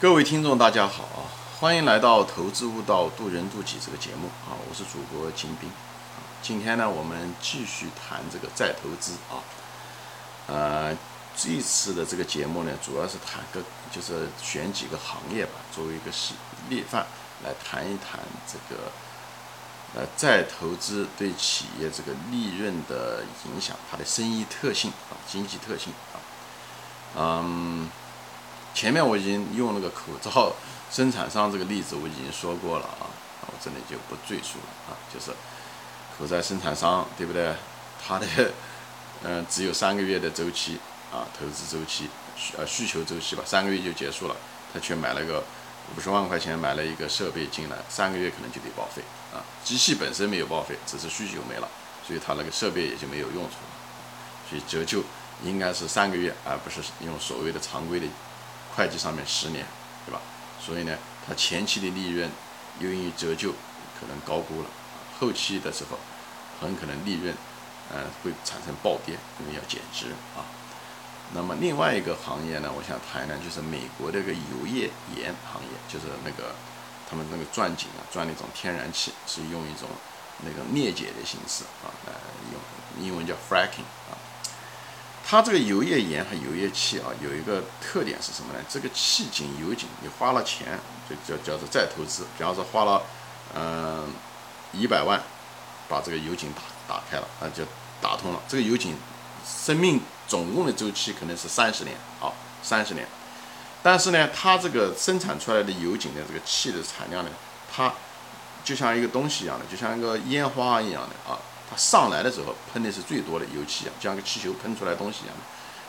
各位听众，大家好啊！欢迎来到《投资悟道，渡人渡己》这个节目啊！我是主播金兵啊。今天呢，我们继续谈这个再投资啊。呃，这次的这个节目呢，主要是谈个，就是选几个行业吧，作为一个示例范来谈一谈这个呃再投资对企业这个利润的影响，它的生意特性啊，经济特性啊，嗯。前面我已经用那个口罩生产商这个例子我已经说过了啊，我这里就不赘述了啊，就是口罩生产商对不对？他的嗯只有三个月的周期啊，投资周期需呃需求周期吧，三个月就结束了，他却买了个五十万块钱买了一个设备进来，三个月可能就得报废啊，机器本身没有报废，只是需求没了，所以他那个设备也就没有用处了，所以折旧应该是三个月，而不是用所谓的常规的。会计上面十年，对吧？所以呢，它前期的利润由于折旧可能高估了，后期的时候很可能利润，呃，会产生暴跌，因为要减值啊。那么另外一个行业呢，我想谈呢，就是美国这个油页岩行业，就是那个他们那个钻井啊，钻那种天然气是用一种那个裂解的形式啊，来用英文叫 fracking 啊。它这个油页岩和油页气啊，有一个特点是什么呢？这个气井、油井，你花了钱，就叫叫做再投资。比方说花了，嗯，一百万，把这个油井打打开了，啊，就打通了。这个油井生命总共的周期可能是三十年，啊，三十年。但是呢，它这个生产出来的油井的这个气的产量呢，它就像一个东西一样的，就像一个烟花一样的啊。上来的时候喷的是最多的油气啊，像个气球喷出来东西一样的。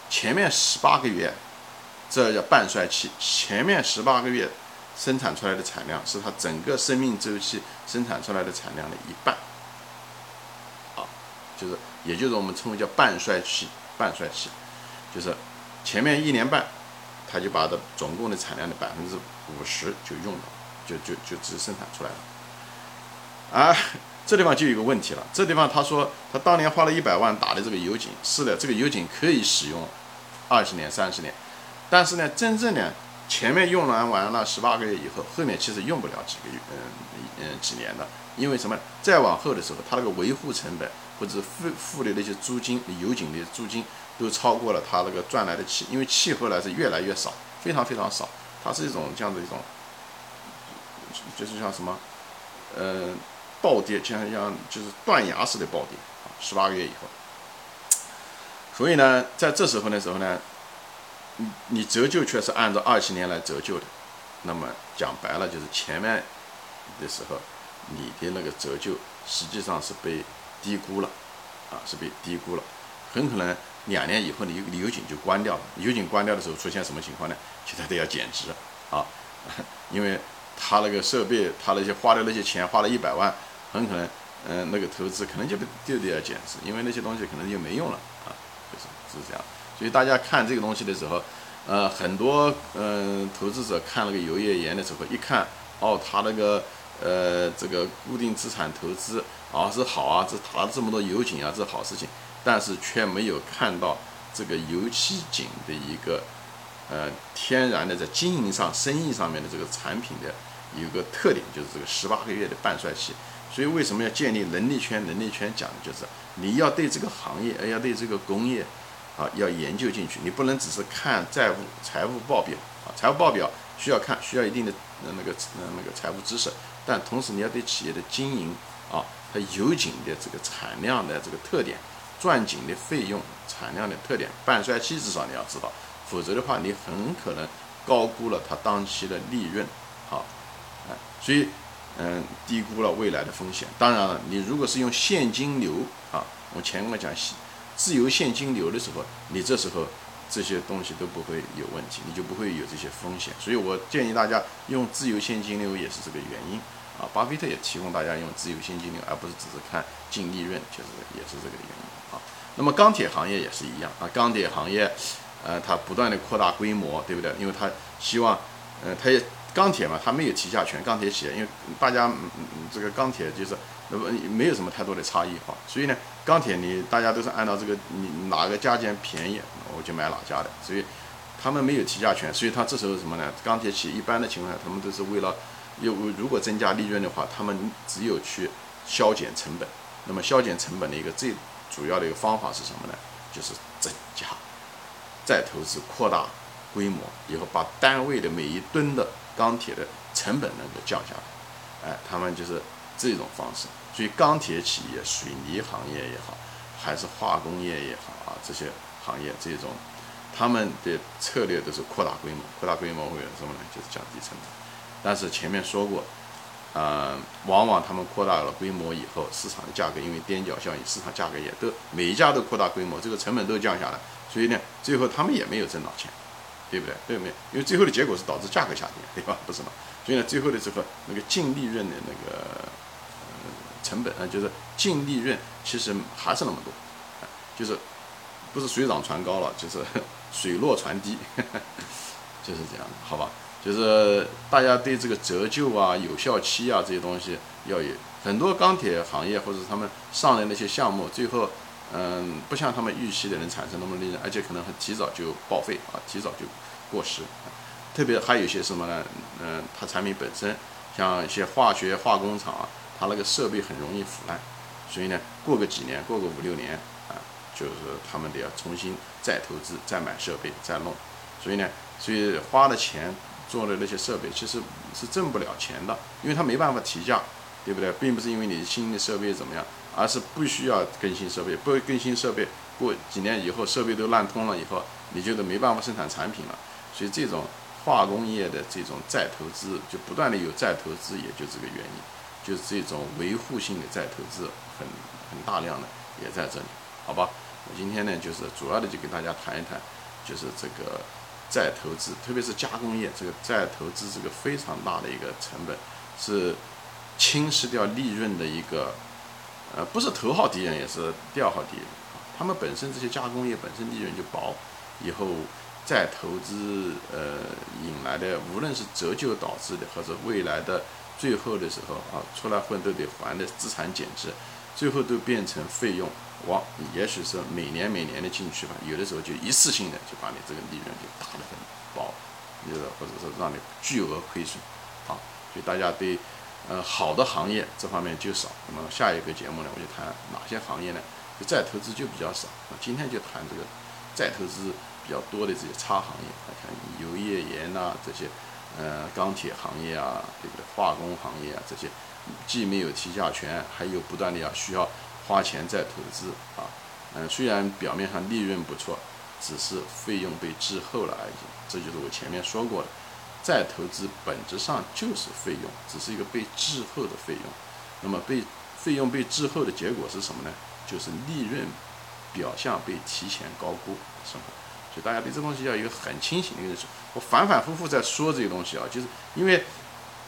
前面十八个月，这叫半衰期。前面十八个月生产出来的产量是它整个生命周期生产出来的产量的一半。啊，就是，也就是我们称为叫半衰期。半衰期，就是前面一年半，它就把的总共的产量的百分之五十就用了，就就就只生产出来了。啊。这地方就有个问题了。这地方他说他当年花了一百万打的这个油井，是的，这个油井可以使用二十年、三十年，但是呢，真正呢，前面用完完了十八个月以后，后面其实用不了几个月，嗯嗯几年的，因为什么？再往后的时候，它那个维护成本或者付付的那些租金，油井的租金都超过了它那个赚来的气，因为气后来是越来越少，非常非常少，它是一种这样的一种，就是像什么，嗯。暴跌，就像像就是断崖式的暴跌啊！十八个月以后，所以呢，在这时候的时候呢，你你折旧却是按照二十年来折旧的，那么讲白了就是前面的时候，你的那个折旧实际上是被低估了啊，是被低估了，很可能两年以后你你油井就关掉了，油井关掉的时候出现什么情况呢？其他都要减值啊，因为他那个设备，他那些花的那些钱，花了一百万。很可能，嗯，那个投资可能就被就得要减值，因为那些东西可能就没用了啊，就是是这样。所以大家看这个东西的时候，呃，很多嗯投资者看那个油页岩的时候，一看哦，他那个呃这个固定资产投资啊是好啊，这他这么多油井啊，这是好事情，但是却没有看到这个油气井的一个呃天然的在经营上、生意上面的这个产品的一个特点，就是这个十八个月的半衰期。所以为什么要建立能力圈？能力圈讲的就是你要对这个行业，要对这个工业，啊，要研究进去。你不能只是看债务、财务报表啊，财务报表需要看，需要一定的那个那个财务知识。但同时你要对企业的经营啊，它油井的这个产量的这个特点，钻井的费用、产量的特点，半衰期至少你要知道，否则的话你很可能高估了它当期的利润，好，哎，所以。嗯，低估了未来的风险。当然了，你如果是用现金流啊，我前面讲自由现金流的时候，你这时候这些东西都不会有问题，你就不会有这些风险。所以我建议大家用自由现金流也是这个原因啊。巴菲特也提供大家用自由现金流，而不是只是看净利润，就是也是这个原因啊。那么钢铁行业也是一样啊，钢铁行业，呃，它不断的扩大规模，对不对？因为它希望，呃，它也。钢铁嘛，它没有提价权。钢铁企业，因为大家嗯，这个钢铁就是那么没有什么太多的差异化，所以呢，钢铁你大家都是按照这个你哪个价钱便宜，我就买哪家的。所以他们没有提价权，所以他这时候什么呢？钢铁企业一般的情况下，他们都是为了有如果增加利润的话，他们只有去削减成本。那么削减成本的一个最主要的一个方法是什么呢？就是增加再投资，扩大规模，以后把单位的每一吨的钢铁的成本能够降下来。哎，他们就是这种方式。所以钢铁企业、水泥行业也好，还是化工业也好啊，这些行业这种。他们的策略都是扩大规模，扩大规模会有什么呢？就是降低成本。但是前面说过，呃，往往他们扩大了规模以后，市场的价格因为踮脚效应，市场价格也都每一家都扩大规模，这个成本都降下来，所以呢，最后他们也没有挣到钱，对不对？对不对？因为最后的结果是导致价格下跌，对吧？不是吗？所以呢，最后的这个那个净利润的那个呃成本啊，就是净利润其实还是那么多，就是不是水涨船高了，就是。水落船低，就是这样的，好吧？就是大家对这个折旧啊、有效期啊这些东西要有。很多钢铁行业或者他们上的那些项目，最后，嗯，不像他们预期的能产生那么利润，而且可能很提早就报废啊，提早就过时。特别还有一些什么呢？嗯，它产品本身，像一些化学化工厂啊，它那个设备很容易腐烂，所以呢，过个几年，过个五六年啊。就是他们得要重新再投资、再买设备、再弄，所以呢，所以花了钱做的那些设备其实是挣不了钱的，因为他没办法提价，对不对？并不是因为你新的设备怎么样，而是不需要更新设备，不更新设备，过几年以后设备都烂通了以后，你就都没办法生产产品了。所以这种化工业的这种再投资，就不断的有再投资，也就这个原因，就是这种维护性的再投资很很大量的也在这里，好吧？我今天呢，就是主要的就跟大家谈一谈，就是这个再投资，特别是加工业，这个再投资这个非常大的一个成本，是侵蚀掉利润的一个，呃，不是头号敌人，也是第二号敌人。他们本身这些加工业本身利润就薄，以后再投资，呃，引来的无论是折旧导致的，或者未来的最后的时候啊，出来混都得还的资产减值，最后都变成费用。往，也许是每年每年的进去吧，有的时候就一次性的就把你这个利润就打得很薄，就是或者说让你巨额亏损，啊，所以大家对，呃，好的行业这方面就少。那么下一个节目呢，我就谈哪些行业呢？就再投资就比较少。啊，今天就谈这个再投资比较多的这些差行业，看油页岩呐这些，呃，钢铁行业啊，对不对？化工行业啊这些，既没有提价权，还有不断的要需要。花钱再投资啊，嗯，虽然表面上利润不错，只是费用被滞后了而已。这就是我前面说过的，再投资本质上就是费用，只是一个被滞后的费用。那么被费用被滞后的结果是什么呢？就是利润表象被提前高估，是吗？所以大家对这东西要一个很清醒的认识。我反反复复在说这些东西啊，就是因为。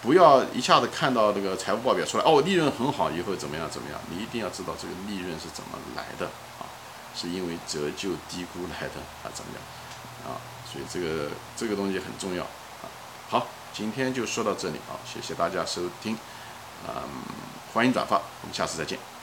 不要一下子看到这个财务报表出来哦，利润很好，以后怎么样怎么样？你一定要知道这个利润是怎么来的啊？是因为折旧低估来的啊？怎么样啊？所以这个这个东西很重要啊。好，今天就说到这里啊，谢谢大家收听，嗯，欢迎转发，我们下次再见。